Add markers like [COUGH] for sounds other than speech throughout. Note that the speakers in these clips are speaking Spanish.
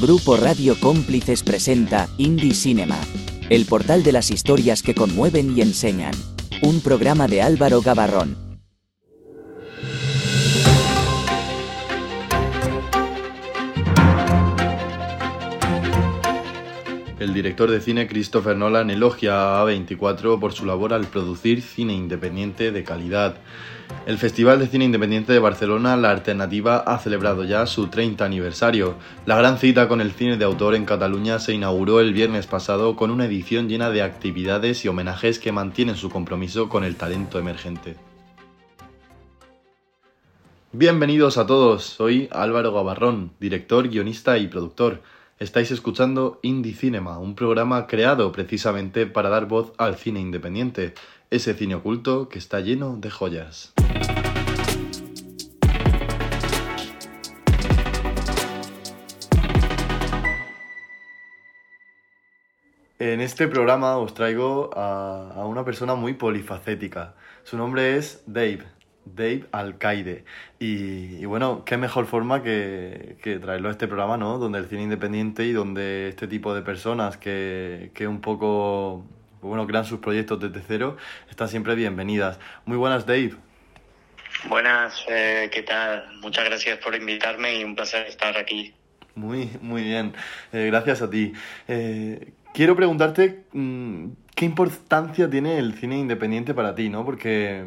Grupo Radio Cómplices presenta Indie Cinema, el portal de las historias que conmueven y enseñan. Un programa de Álvaro Gabarrón. Director de cine Christopher Nolan elogia a A24 por su labor al producir cine independiente de calidad. El Festival de Cine Independiente de Barcelona, La Alternativa, ha celebrado ya su 30 aniversario. La gran cita con el cine de autor en Cataluña se inauguró el viernes pasado con una edición llena de actividades y homenajes que mantienen su compromiso con el talento emergente. Bienvenidos a todos, soy Álvaro Gabarrón, director, guionista y productor. Estáis escuchando Indie Cinema, un programa creado precisamente para dar voz al cine independiente, ese cine oculto que está lleno de joyas. En este programa os traigo a, una persona muy polifacética. Su nombre es Dave, Dave Alcaide. Y, bueno, qué mejor forma que, traerlo a este programa, ¿no? Donde el cine independiente y donde este tipo de personas que, que un poco, bueno, crean sus proyectos desde cero, están siempre bienvenidas. Muy buenas, Dave. Buenas, eh, ¿qué tal? Muchas gracias por invitarme y un placer estar aquí. Muy, muy bien. Eh, gracias a ti. Eh, quiero preguntarte mm, qué importancia tiene el cine independiente para ti, ¿no? Porque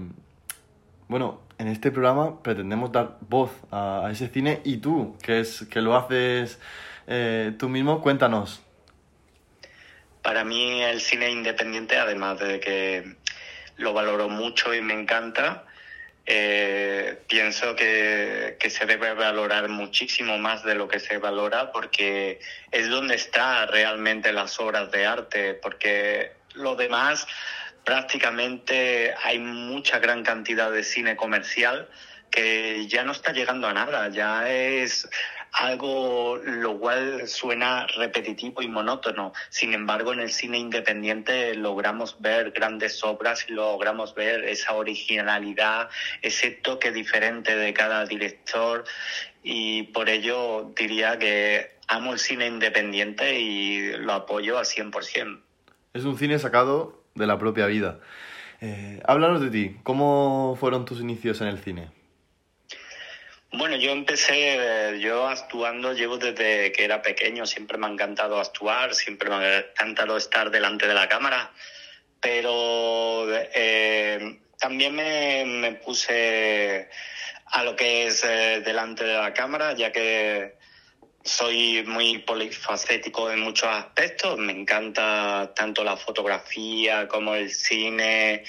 bueno, en este programa pretendemos dar voz a, ese cine y tú, que, es, que lo haces eh, tú mismo, cuéntanos. Para mí el cine independiente, además de que lo valoro mucho y me encanta, eh, pienso que, que, se debe valorar muchísimo más de lo que se valora porque es donde están realmente las obras de arte, porque lo demás prácticamente hay mucha gran cantidad de cine comercial que ya no está llegando a nada, ya es algo lo cual suena repetitivo y monótono. Sin embargo, en el cine independiente logramos ver grandes obras y logramos ver esa originalidad, ese toque diferente de cada director y por ello diría que amo el cine independiente y lo apoyo al 100%. Es un cine sacado de la propia vida. Eh, háblanos de ti, ¿cómo fueron tus inicios en el cine? Bueno, yo empecé, yo actuando, llevo desde que era pequeño, siempre me ha encantado actuar, siempre me ha encantado estar delante de la cámara, pero eh, también me, puse a lo que es eh, delante de la cámara, ya que soy muy polifacético en muchos aspectos. Me encanta tanto la fotografía como el cine,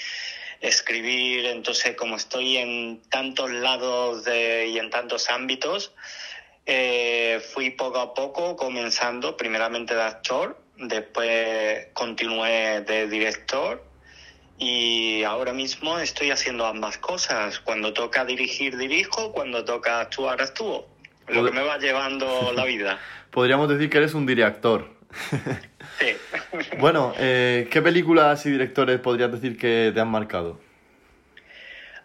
escribir. Entonces, como estoy en tantos lados y en tantos ámbitos, eh, fui poco a poco comenzando primeramente de actor, después continué de director y ahora mismo estoy haciendo ambas cosas. Cuando toca dirigir, dirijo, cuando toca actuar, actúo lo que me va llevando la vida. [LAUGHS] Podríamos decir que eres un director. [LAUGHS] sí. [LAUGHS] bueno, eh, ¿qué películas y directores podrías decir que te han marcado?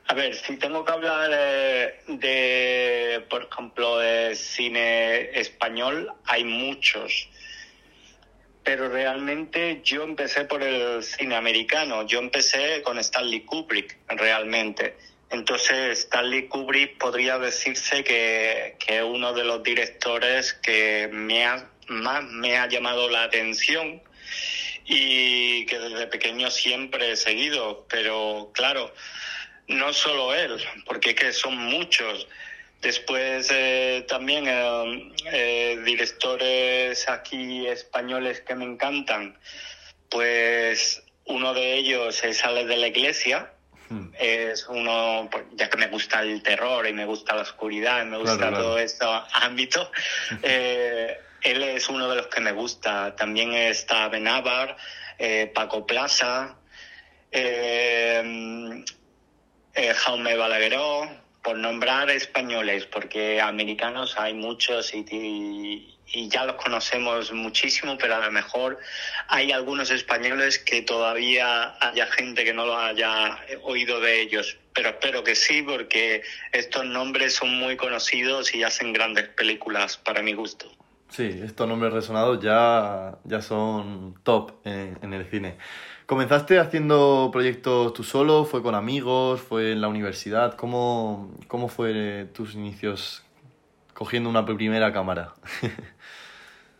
A ver, si tengo que hablar eh, de, por ejemplo, de cine español, hay muchos. Pero realmente yo empecé por el cine americano. Yo empecé con Stanley Kubrick, realmente. Entonces, Stanley Kubrick podría decirse que, es uno de los directores que me más me ha llamado la atención y que desde pequeño siempre he seguido. Pero claro, no solo él, porque es que son muchos. Después eh, también eh, eh, directores aquí españoles que me encantan. Pues uno de ellos es de la Iglesia, es uno, pues, ya que me gusta el terror y me gusta la oscuridad y me gusta todo este ámbito, [LAUGHS] eh, él es uno de los que me gusta. También está Benavar, eh, Paco Plaza, eh, Jaume Balagueró, por nombrar españoles, porque americanos hay muchos y, y ya los conocemos muchísimo, pero a lo mejor hay algunos españoles que todavía haya gente que no lo haya oído de ellos. Pero espero que sí, porque estos nombres son muy conocidos y hacen grandes películas para mi gusto. Sí, estos nombres resonados ya, ya son top en el cine. ¿Comenzaste haciendo proyectos tú solo? ¿Fue con amigos? ¿Fue en la universidad? ¿Cómo, cómo fue tus inicios cogiendo una primera cámara? [LAUGHS]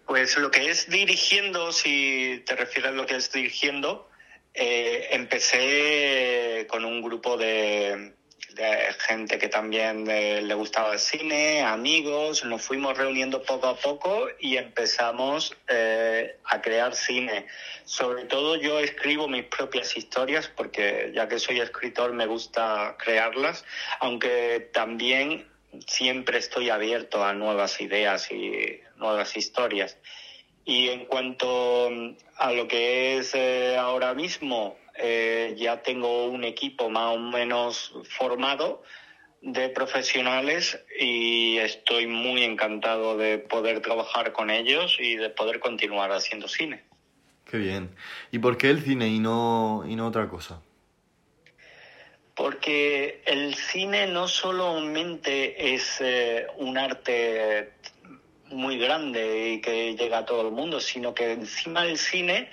Pues lo que es dirigiendo, si te refieres a lo que es dirigiendo, eh, empecé con un grupo de, de gente que también eh, le gustaba el cine, amigos, nos fuimos reuniendo poco a poco y empezamos eh, a crear cine. Sobre todo yo escribo mis propias historias porque ya que soy escritor me gusta crearlas, aunque también siempre estoy abierto a nuevas ideas y nuevas historias. Y en cuanto a lo que es eh, ahora mismo, eh, ya tengo un equipo más o menos formado de profesionales y estoy muy encantado de poder trabajar con ellos y de poder continuar haciendo cine. Qué bien. ¿Y por qué el cine y no, y no otra cosa? Porque el cine no solamente es eh, un arte muy grande y que llega a todo el mundo, sino que encima del cine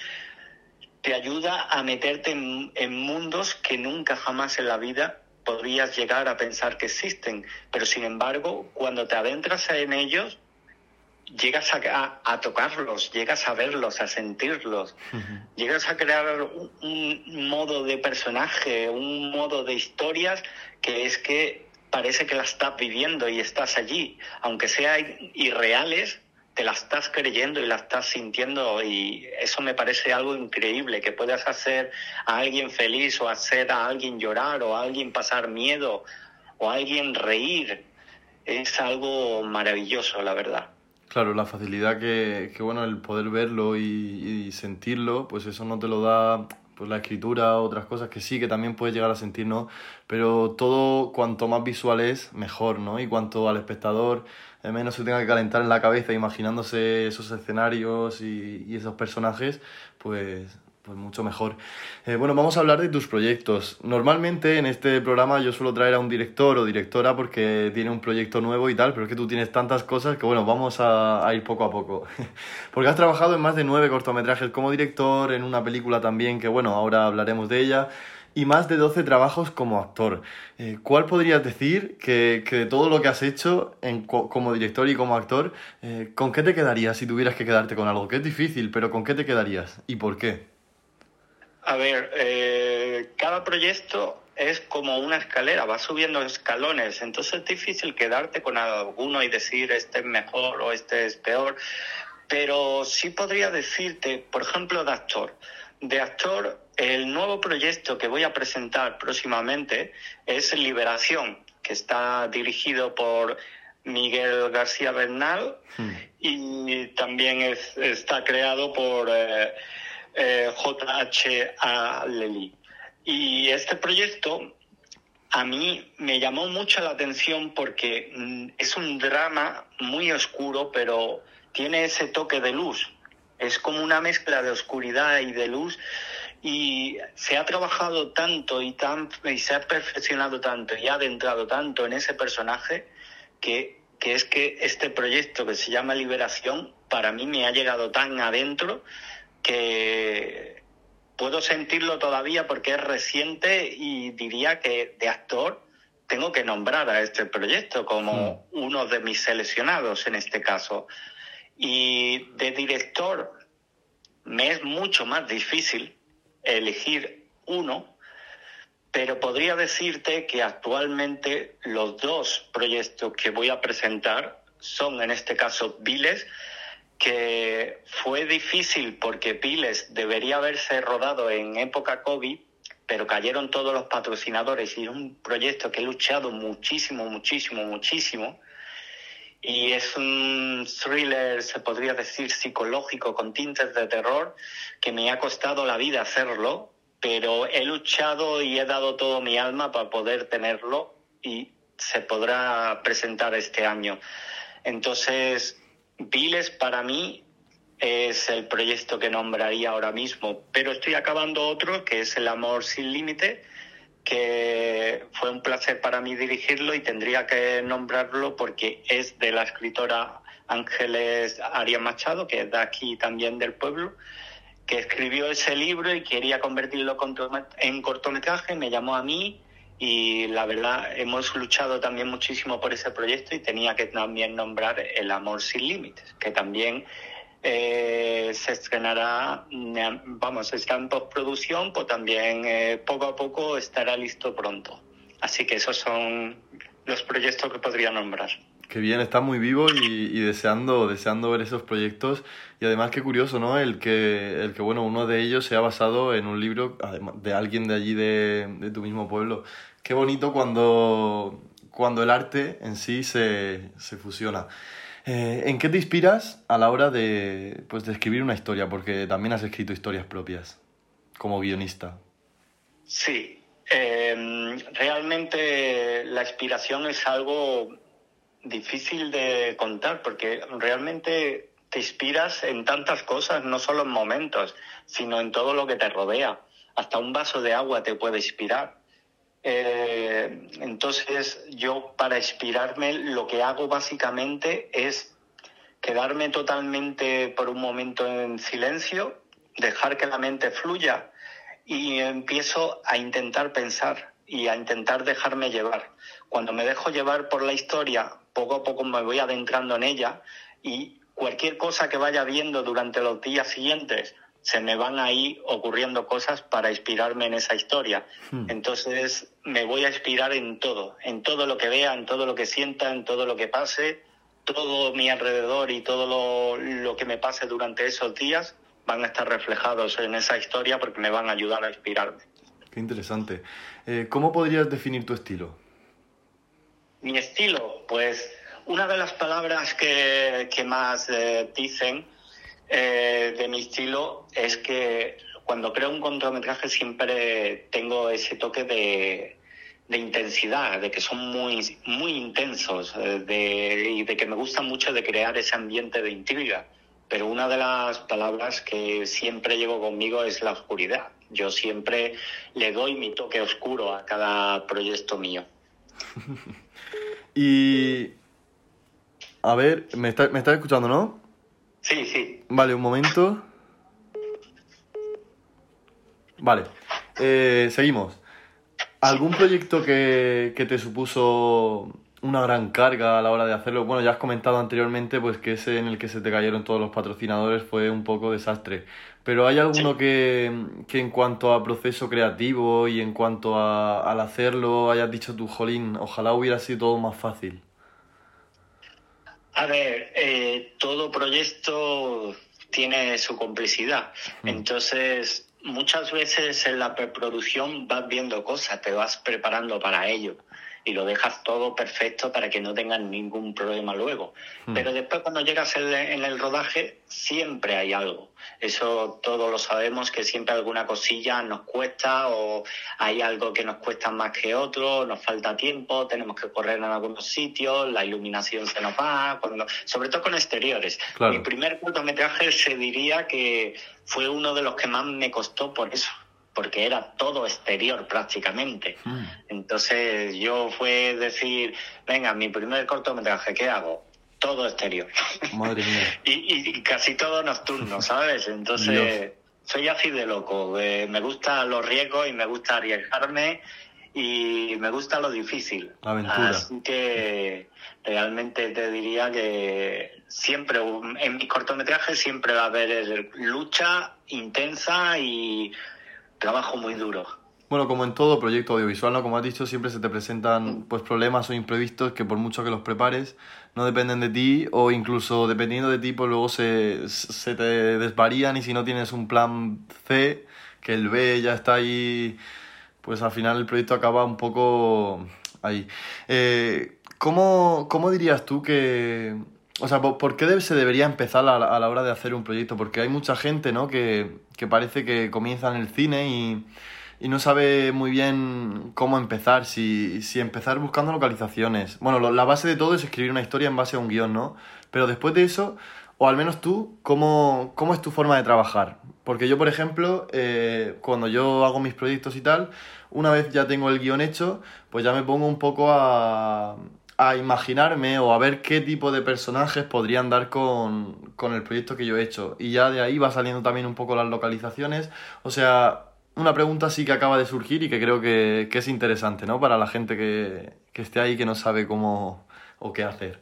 te ayuda a meterte en, en, mundos que nunca jamás en la vida podrías llegar a pensar que existen. Pero sin embargo, cuando te adentras en ellos, llegas a, a, tocarlos, llegas a verlos, a sentirlos, uh -huh. llegas a crear un, un, modo de personaje, un modo de historias que es que parece que las estás viviendo y estás allí, aunque sean irreales, te la estás creyendo y la estás sintiendo y eso me parece algo increíble, que puedas hacer a alguien feliz o hacer a alguien llorar o a alguien pasar miedo o a alguien reír. Es algo maravilloso, la verdad. Claro, la facilidad que, que bueno, el poder verlo y, y, sentirlo, pues eso no te lo da pues la escritura, otras cosas que sí, que también puedes llegar a sentir, ¿no? Pero todo, cuanto más visual es, mejor, ¿no? Y cuanto al espectador eh, menos se tenga que calentar en la cabeza imaginándose esos escenarios y, y esos personajes, pues pues mucho mejor. Eh, bueno, vamos a hablar de tus proyectos. Normalmente en este programa yo suelo traer a un director o directora porque tiene un proyecto nuevo y tal, pero es que tú tienes tantas cosas que bueno, vamos a, ir poco a poco. [LAUGHS] porque has trabajado en más de nueve cortometrajes como director, en una película también que bueno, ahora hablaremos de ella y más de 12 trabajos como actor. Eh, ¿Cuál podrías decir que, que, de todo lo que has hecho como director y como actor, eh, con qué te quedarías si tuvieras que quedarte con algo? Que es difícil, pero ¿con qué te quedarías? ¿Y por qué? A ver, eh, cada proyecto es como una escalera, va subiendo escalones, entonces es difícil quedarte con alguno y decir este es mejor o este es peor, pero sí podría decirte, por ejemplo, de actor. De actor, el nuevo proyecto que voy a presentar próximamente es Liberación, que está dirigido por Miguel García Bernal hmm. y también es, está creado por... Eh, eh, JH Lely. Y este proyecto a mí me llamó mucho la atención porque mm, es un drama muy oscuro, pero tiene ese toque de luz. Es como una mezcla de oscuridad y de luz y se ha trabajado tanto y, tan, y se ha perfeccionado tanto y ha adentrado tanto en ese personaje que, que es que este proyecto que se llama Liberación para mí me ha llegado tan adentro que puedo sentirlo todavía porque es reciente y diría que de actor tengo que nombrar a este proyecto como mm. uno de mis seleccionados en este caso. Y de director me es mucho más difícil elegir uno, pero podría decirte que actualmente los dos proyectos que voy a presentar son en este caso Viles, que fue difícil porque Piles debería haberse rodado en época COVID, pero cayeron todos los patrocinadores y es un proyecto que he luchado muchísimo, muchísimo, muchísimo. Y es un thriller, se podría decir, psicológico con tintes de terror, que me ha costado la vida hacerlo, pero he luchado y he dado todo mi alma para poder tenerlo y se podrá presentar este año. Entonces, Viles para mí es el proyecto que nombraría ahora mismo, pero estoy acabando otro que es El Amor Sin Límite, que fue un placer para mí dirigirlo y tendría que nombrarlo porque es de la escritora Ángeles Arias Machado, que es de aquí también del pueblo, que escribió ese libro y quería convertirlo en cortometraje, me llamó a mí y la verdad hemos luchado también muchísimo por ese proyecto y tenía que también nombrar El Amor Sin Límites, que también eh, se estrenará, vamos, está en postproducción, pues también eh, poco a poco estará listo pronto. Así que esos son los proyectos que podría nombrar. Qué bien, está muy vivo y, deseando, deseando ver esos proyectos. Y además qué curioso, ¿no? El que, el que, bueno, uno de ellos se ha basado en un libro de alguien de allí, de, de tu mismo pueblo. Qué bonito cuando, cuando el arte en sí se, se fusiona. Eh, ¿En qué te inspiras a la hora de, pues, de escribir una historia? Porque también has escrito historias propias como guionista. Sí, em, realmente la inspiración es algo difícil de contar porque realmente te inspiras en tantas cosas, no solo en momentos, sino en todo lo que te rodea. Hasta un vaso de agua te puede inspirar. Eh, entonces yo para inspirarme lo que hago básicamente es quedarme totalmente por un momento en silencio, dejar que la mente fluya y empiezo a intentar pensar y a intentar dejarme llevar. Cuando me dejo llevar por la historia, poco a poco me voy adentrando en ella y cualquier cosa que vaya viendo durante los días siguientes se me van ahí ocurriendo cosas para inspirarme en esa historia. Hmm. Entonces me voy a inspirar en todo, en todo lo que vea, en todo lo que sienta, en todo lo que pase, todo mi alrededor y todo lo, que me pase durante esos días van a estar reflejados en esa historia porque me van a ayudar a inspirarme. Qué interesante. Eh, ¿Cómo podrías definir tu estilo? Mi estilo, pues una de las palabras que, más eh, dicen eh, de mi estilo es que cuando creo un cortometraje siempre tengo ese toque de, intensidad, de que son muy, muy intensos eh, y de que me gusta mucho de crear ese ambiente de intriga. Pero una de las palabras que siempre llevo conmigo es la oscuridad. Yo siempre le doy mi toque oscuro a cada proyecto mío. [LAUGHS] y... A ver, me estás me está escuchando, ¿no? Sí, sí. Vale, un momento. Vale, eh, seguimos. ¿Algún proyecto que, te supuso una gran carga a la hora de hacerlo? Bueno, ya has comentado anteriormente pues que ese en el que se te cayeron todos los patrocinadores fue un poco desastre. Pero ¿hay alguno que, que, en cuanto a proceso creativo y en cuanto a, al hacerlo hayas dicho tú, Jolín, ojalá hubiera sido todo más fácil? A ver, eh, todo proyecto tiene su complicidad. Entonces, muchas veces en la preproducción vas viendo cosas, te vas preparando para ello y lo dejas todo perfecto para que no tengan ningún problema luego. Hmm. Pero después cuando llegas en el rodaje siempre hay algo. Eso todos lo sabemos que siempre alguna cosilla nos cuesta o hay algo que nos cuesta más que otro, nos falta tiempo, tenemos que correr en algunos sitios, la iluminación se nos va, cuando, sobre todo con exteriores. Mi primer cortometraje se diría que fue uno de los que más me costó por eso porque era todo exterior prácticamente. Hmm. Entonces yo fue decir, venga, mi primer cortometraje, ¿qué hago? Todo exterior. Madre mía. [LAUGHS] y, casi todo nocturno, ¿sabes? Entonces soy así de loco. me gustan los riesgos y me gusta arriesgarme y me gusta lo difícil. aventura. Así que realmente te diría que siempre, en mis cortometrajes siempre va a haber lucha intensa y trabajo muy duro. Bueno, como en todo proyecto audiovisual, ¿no? Como has dicho, siempre se te presentan pues problemas o imprevistos que por mucho que los prepares no dependen de ti o incluso dependiendo de ti pues luego se, se te desvarían y si no tienes un plan C, que el B ya está ahí, pues al final el proyecto acaba un poco ahí. Eh, ¿cómo, ¿Cómo dirías tú que, o sea, ¿por qué se debería empezar a la, hora de hacer un proyecto? Porque hay mucha gente, ¿no? Que, parece que comienza en el cine y, no sabe muy bien cómo empezar, si, empezar buscando localizaciones. Bueno, la base de todo es escribir una historia en base a un guion, ¿no? Pero después de eso, o al menos tú, ¿cómo, cómo es tu forma de trabajar? Porque yo, por ejemplo, eh, cuando yo hago mis proyectos y tal, una vez ya tengo el guion hecho, pues ya me pongo un poco a a imaginarme o a ver qué tipo de personajes podrían dar con, con el proyecto que yo he hecho. Y ya de ahí va saliendo también un poco las localizaciones. O sea, una pregunta sí que acaba de surgir y que creo que, es interesante, ¿no? Para la gente que, esté ahí que no sabe cómo o qué hacer.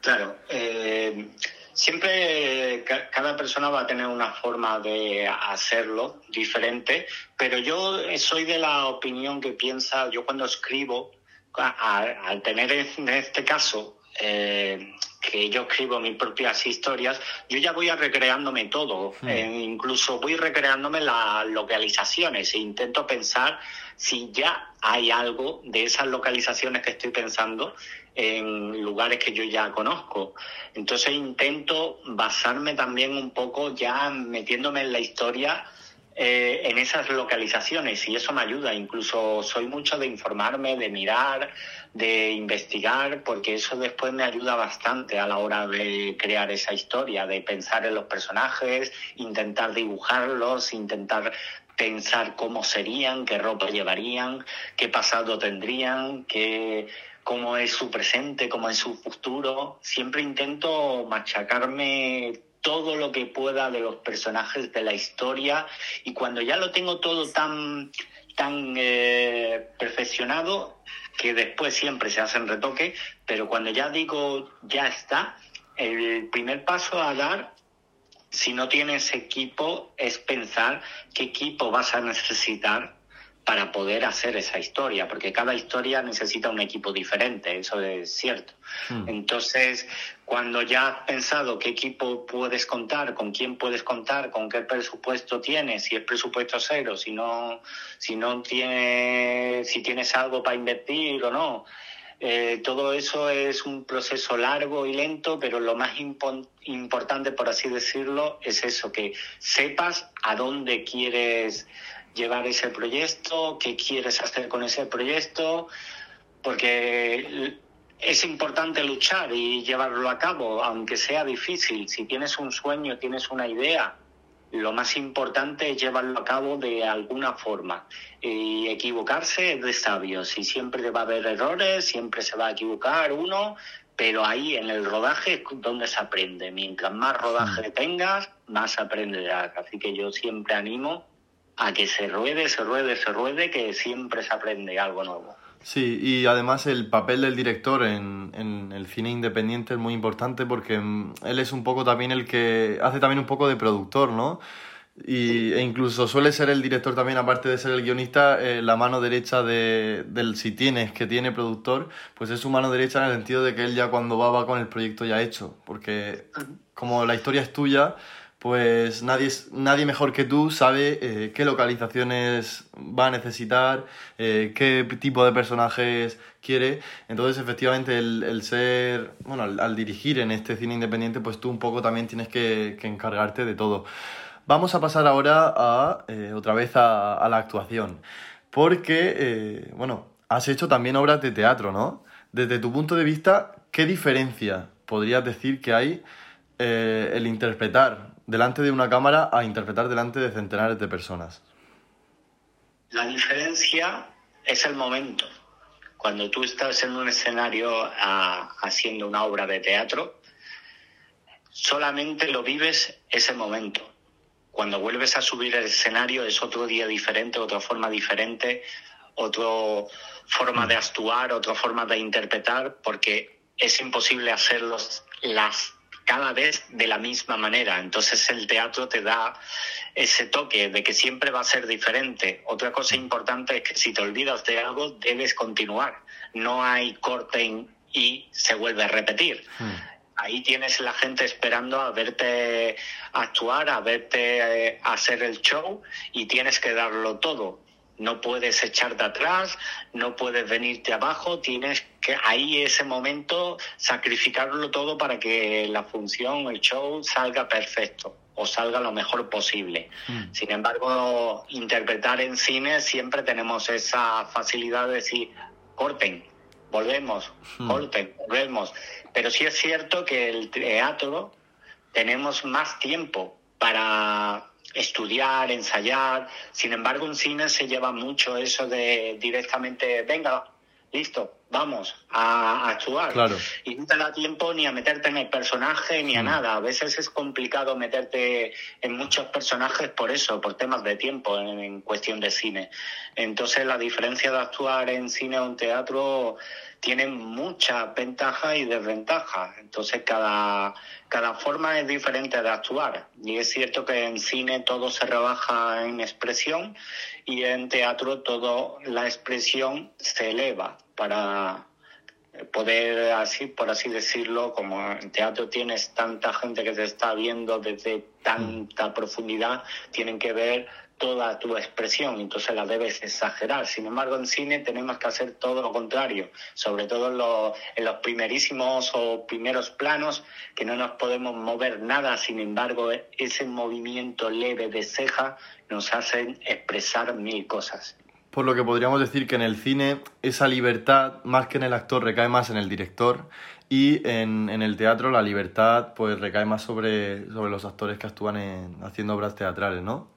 Claro. Eh, siempre cada persona va a tener una forma de hacerlo diferente, pero yo soy de la opinión que piensa, yo cuando escribo, al tener en este caso eh, que yo escribo mis propias historias, yo ya voy a recreándome todo, hmm. eh, incluso voy recreándome las localizaciones e intento pensar si ya hay algo de esas localizaciones que estoy pensando en lugares que yo ya conozco. Entonces intento basarme también un poco ya metiéndome en la historia eh, en esas localizaciones y eso me ayuda. Incluso soy mucho de informarme, de mirar, de investigar, porque eso después me ayuda bastante a la hora de crear esa historia, de pensar en los personajes, intentar dibujarlos, intentar pensar cómo serían, qué ropa llevarían, qué pasado tendrían, qué cómo es su presente, cómo es su futuro. Siempre intento machacarme todo lo que pueda de los personajes de la historia y cuando ya lo tengo todo tan tan eh, perfeccionado que después siempre se hacen retoques, pero cuando ya digo ya está, el primer paso a dar si no tienes equipo es pensar qué equipo vas a necesitar para poder hacer esa historia, porque cada historia necesita un equipo diferente, eso es cierto. Hmm. Entonces, cuando ya has pensado qué equipo puedes contar, con quién puedes contar, con qué presupuesto tienes, si es presupuesto cero, si no, si no tienes, si tienes algo para invertir o no, eh, todo eso es un proceso largo y lento, pero lo más importante, por así decirlo, es eso, que sepas a dónde quieres llevar ese proyecto, qué quieres hacer con ese proyecto, porque es importante luchar y llevarlo a cabo, aunque sea difícil. Si tienes un sueño, tienes una idea, lo más importante es llevarlo a cabo de alguna forma. Y equivocarse es de sabios y siempre va a haber errores, siempre se va a equivocar uno, pero ahí en el rodaje es donde se aprende. Mientras más rodaje tengas, más aprenderás. Así que yo siempre animo a que se ruede, se ruede, se ruede, que siempre se aprende algo nuevo. Sí, y además el papel del director en, en, el cine independiente es muy importante porque mm, él es un poco también el que hace también un poco de productor, ¿no? Y, e incluso suele ser el director también, aparte de ser el guionista, eh, la mano derecha de, del si tienes, que tiene productor, pues es su mano derecha en el sentido de que él ya cuando va va con el proyecto ya hecho, porque como la historia es tuya, pues nadie, nadie mejor que tú sabe eh, qué localizaciones va a necesitar, eh, qué tipo de personajes quiere. Entonces, efectivamente, el, ser, bueno, al, dirigir en este cine independiente, pues tú un poco también tienes que, encargarte de todo. Vamos a pasar ahora a, eh, otra vez a, a, la actuación, porque, bueno, has hecho también obras de teatro, ¿no? Desde tu punto de vista, ¿qué diferencia podrías decir que hay el interpretar delante de una cámara a interpretar delante de centenares de personas? La diferencia es el momento. Cuando tú estás en un escenario ah, haciendo una obra de teatro, solamente lo vives ese momento. Cuando vuelves a subir el escenario es otro día diferente, otra forma diferente, otra forma de actuar, otra forma de interpretar, porque es imposible hacerlos las cada vez de la misma manera. Entonces el teatro te da ese toque de que siempre va a ser diferente. Otra cosa importante es que si te olvidas de algo, debes continuar. No hay corte y se vuelve a repetir. Hmm. Ahí tienes la gente esperando a verte actuar, a verte eh, hacer el show y tienes que darlo todo no puedes echarte atrás, no puedes venirte abajo, tienes que ahí ese momento sacrificarlo todo para que la función, el show salga perfecto o salga lo mejor posible. Hmm. Sin embargo, interpretar en cine siempre tenemos esa facilidad de decir, corten, volvemos, hmm. corten, volvemos. Pero sí es cierto que el teatro tenemos más tiempo para estudiar, ensayar. Sin embargo, en cine se lleva mucho eso de directamente, venga, listo, vamos, a, actuar. Claro. Y no te da tiempo ni a meterte en el personaje ni a Mm. nada. A veces es complicado meterte en muchos personajes por eso, por temas de tiempo en, en cuestión de cine. Entonces la diferencia de actuar en cine o en teatro tiene mucha ventaja y desventaja. Entonces cada, cada forma es diferente de actuar. Y es cierto que en cine todo se rebaja en expresión y en teatro todo la expresión se eleva para poder así por así decirlo como en teatro tienes tanta gente que te está viendo desde tanta profundidad tienen que ver toda tu expresión entonces la debes exagerar. Sin embargo en cine tenemos que hacer todo lo contrario sobre todo en los, en los primerísimos o primeros planos que no nos podemos mover nada. Sin embargo ese movimiento leve de ceja nos hacen expresar mil cosas Por lo que podríamos decir que en el cine esa libertad, más que en el actor, recae más en el director y en, en el teatro la libertad pues recae más sobre, sobre los actores que actúan en, haciendo obras teatrales, ¿no?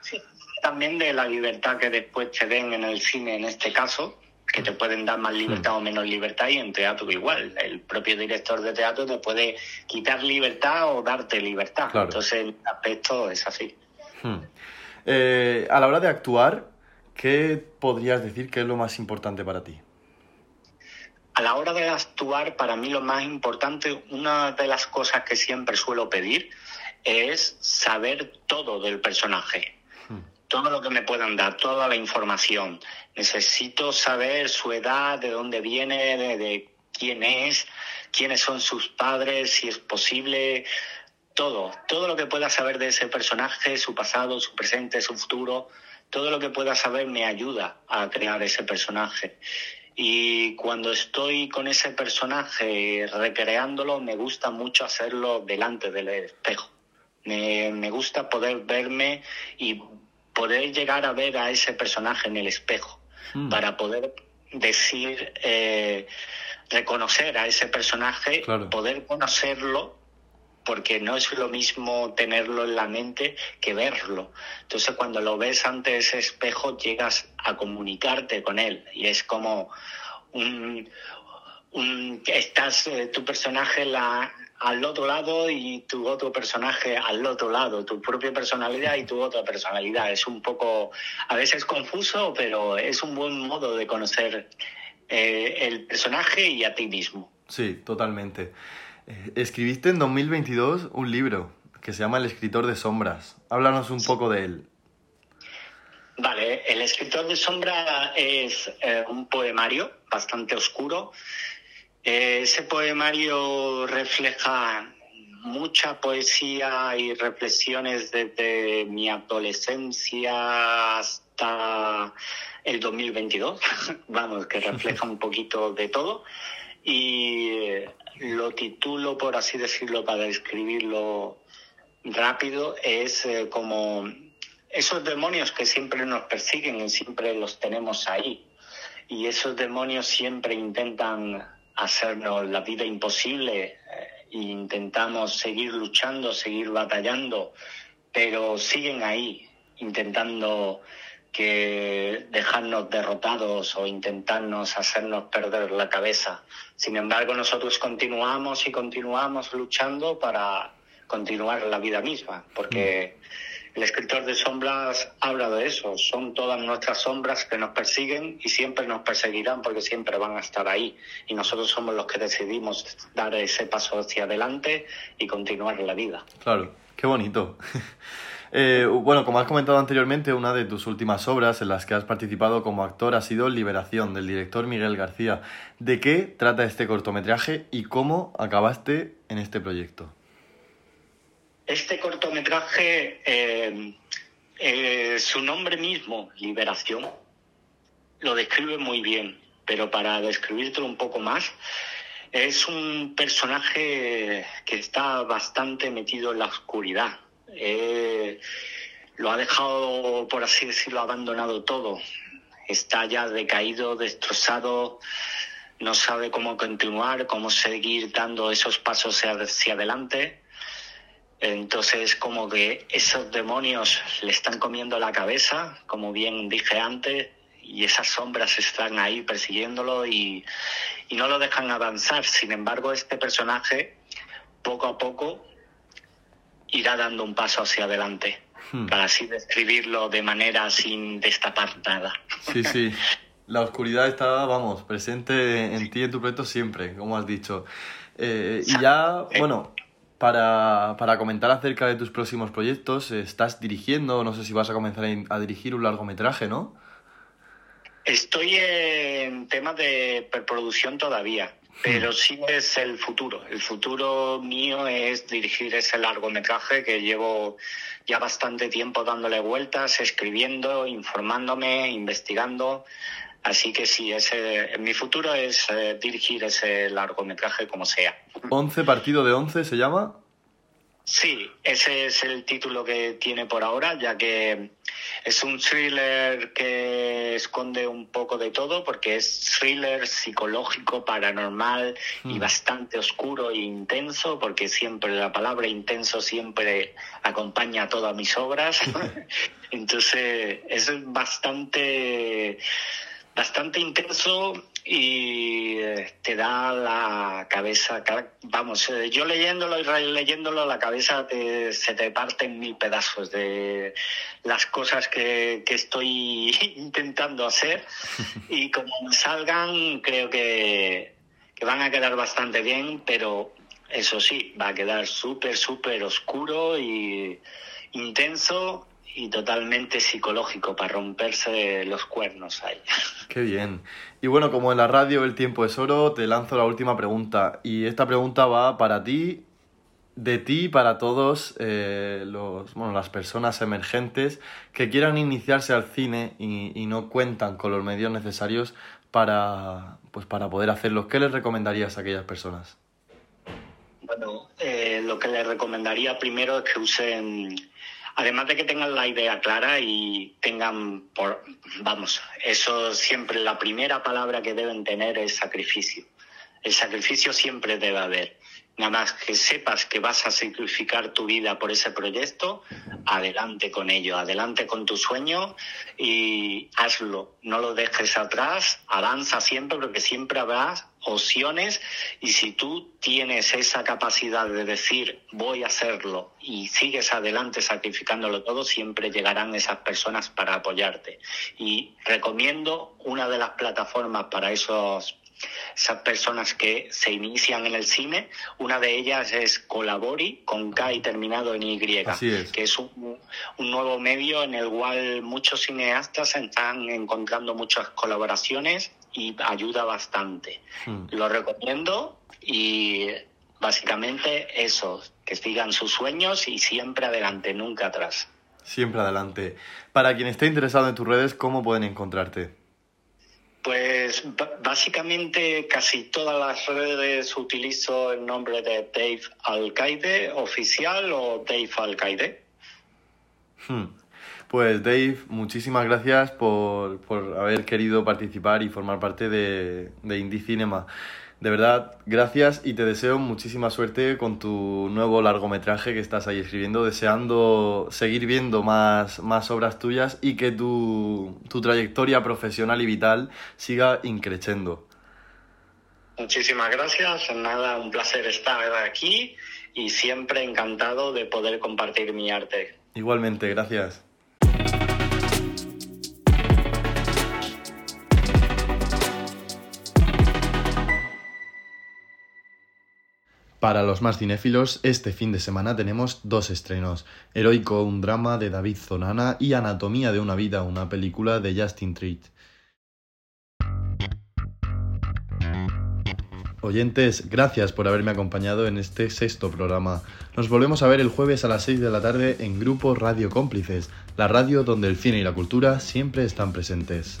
Sí, también de la libertad que después te den en el cine en este caso, que te pueden dar más libertad o menos libertad y en teatro igual. El propio director de teatro te puede quitar libertad o darte libertad. Claro. Entonces el aspecto es así. Hmm. Eh, a la hora de actuar, ¿qué podrías decir que es lo más importante para ti? A la hora de actuar, para mí lo más importante, una de las cosas que siempre suelo pedir es saber todo del personaje. Todo lo que me puedan dar, toda la información. Necesito saber su edad, de dónde viene, de, de quién es, quiénes son sus padres, si es posible, todo, todo lo que pueda saber de ese personaje, su pasado, su presente, su futuro, todo lo que pueda saber me ayuda a crear ese personaje. Y cuando estoy con ese personaje recreándolo, me gusta mucho hacerlo delante del espejo. Me, me gusta poder verme y poder llegar a ver a ese personaje en el espejo Mm. para poder decir, eh, reconocer a ese personaje, Claro. poder conocerlo, porque no es lo mismo tenerlo en la mente que verlo. Entonces cuando lo ves ante ese espejo llegas a comunicarte con él y es como un, estás eh, tu personaje al otro lado y tu otro personaje al otro lado, tu propia personalidad y tu otra personalidad. Es un poco, a veces confuso, pero es un buen modo de conocer eh, el personaje y a ti mismo. Sí, totalmente. Escribiste en 2022 un libro que se llama El escritor de sombras. Háblanos un poco de él. Vale, El escritor de sombra es eh, un poemario bastante oscuro. Eh, ese poemario refleja mucha poesía y reflexiones desde mi adolescencia hasta el 2022. [LAUGHS] Vamos, que refleja un poquito de todo. Y eh, lo titulo, por así decirlo, para describirlo rápido, es eh, como esos demonios que siempre nos persiguen y siempre los tenemos ahí. Y esos demonios siempre intentan hacernos la vida imposible e intentamos seguir luchando, seguir batallando, pero siguen ahí intentando que dejarnos derrotados o intentarnos hacernos perder la cabeza. Sin embargo, nosotros continuamos y continuamos luchando para continuar la vida misma, porque el escritor de sombras habla de eso, son todas nuestras sombras que nos persiguen y siempre nos perseguirán porque siempre van a estar ahí y nosotros somos los que decidimos dar ese paso hacia adelante y continuar la vida. Claro, qué bonito. Eh, bueno, como has comentado anteriormente, una de tus últimas obras en las que has participado como actor ha sido Liberación, del director Miguel García. ¿De qué trata este cortometraje y cómo acabaste en este proyecto? Este cortometraje, eh, eh, su nombre mismo, Liberación, lo describe muy bien, pero para describírtelo un poco más, es un personaje que está bastante metido en la oscuridad. Eh, lo ha dejado, por así decirlo, abandonado todo. Está ya decaído, destrozado, no sabe cómo continuar, cómo seguir dando esos pasos hacia, adelante. Entonces, como que esos demonios le están comiendo la cabeza, como bien dije antes, y esas sombras están ahí persiguiéndolo y no lo dejan avanzar. Sin embargo, este personaje poco a poco irá dando un paso hacia adelante, Hmm. para así describirlo de manera sin destapar nada. Sí, sí. La oscuridad está, vamos, presente en ti y en tu proyecto siempre, como has dicho. Eh, y ya, bueno, para, para comentar acerca de tus próximos proyectos, estás dirigiendo, no sé si vas a comenzar a dirigir un largometraje, ¿no? Estoy en temas de preproducción todavía, pero sí es el futuro. El futuro mío es dirigir ese largometraje que llevo ya bastante tiempo dándole vueltas, escribiendo, informándome, investigando. Así que sí, ese, mi futuro es eh, dirigir ese largometraje como sea. 11 partido de 11 se llama. Sí, ese es el título que tiene por ahora, ya que es un thriller que esconde un poco de todo, porque es thriller psicológico, paranormal y Mm. bastante oscuro e intenso, porque siempre la palabra intenso siempre acompaña a todas mis obras. [LAUGHS] Entonces es bastante bastante intenso y eh, te da la cabeza, ca- vamos, eh, yo leyéndolo y releyéndolo, la cabeza te- se te parte en mil pedazos de las cosas que, que estoy [LAUGHS] intentando hacer y como salgan creo que, que van a quedar bastante bien, pero eso sí, va a quedar súper, súper oscuro y intenso y totalmente psicológico para romperse los cuernos ahí. [LAUGHS] Qué bien. Y bueno, como en la radio el tiempo es oro, te lanzo la última pregunta. Y esta pregunta va para ti, de ti para todos eh, los, bueno, las personas emergentes que quieran iniciarse al cine y, y no cuentan con los medios necesarios para, pues, para poder hacerlo. ¿Qué les recomendarías a aquellas personas? Bueno, eh, lo que les recomendaría primero es que usen, además de que tengan la idea clara y tengan, por, vamos, eso siempre, la primera palabra que deben tener es sacrificio. El sacrificio siempre debe haber. Nada más que sepas que vas a sacrificar tu vida por ese proyecto, adelante con ello, adelante con tu sueño y hazlo. No lo dejes atrás, avanza siempre porque siempre habrá opciones y si tú tienes esa capacidad de decir voy a hacerlo y sigues adelante sacrificándolo todo, siempre llegarán esas personas para apoyarte. Y recomiendo una de las plataformas para esos esas personas que se inician en el cine. Una de ellas es Colabori, con K y terminado en Y, es. que es un, un nuevo medio en el cual muchos cineastas están encontrando muchas colaboraciones y ayuda bastante. Hmm. Lo recomiendo y básicamente eso, que sigan sus sueños y siempre adelante, nunca atrás. Siempre adelante. Para quien esté interesado en tus redes, ¿cómo pueden encontrarte? Pues básicamente casi todas las redes utilizo el nombre de Dave Alcaide oficial o Dave Alcaide. Hmm. Pues Dave, muchísimas gracias por, por haber querido participar y formar parte de, de Indie Cinema. De verdad, gracias y te deseo muchísima suerte con tu nuevo largometraje que estás ahí escribiendo, deseando seguir viendo más, más obras tuyas y que tu, tu trayectoria profesional y vital siga increciendo. Muchísimas gracias, nada, un placer estar aquí y siempre encantado de poder compartir mi arte. Igualmente, gracias. Para los más cinéfilos, este fin de semana tenemos dos estrenos. Heroico, un drama de David Zonana y Anatomía de una vida, una película de Justin Treat. Oyentes, gracias por haberme acompañado en este sexto programa. Nos volvemos a ver el jueves a las 6 de la tarde en Grupo Radio Cómplices, la radio donde el cine y la cultura siempre están presentes.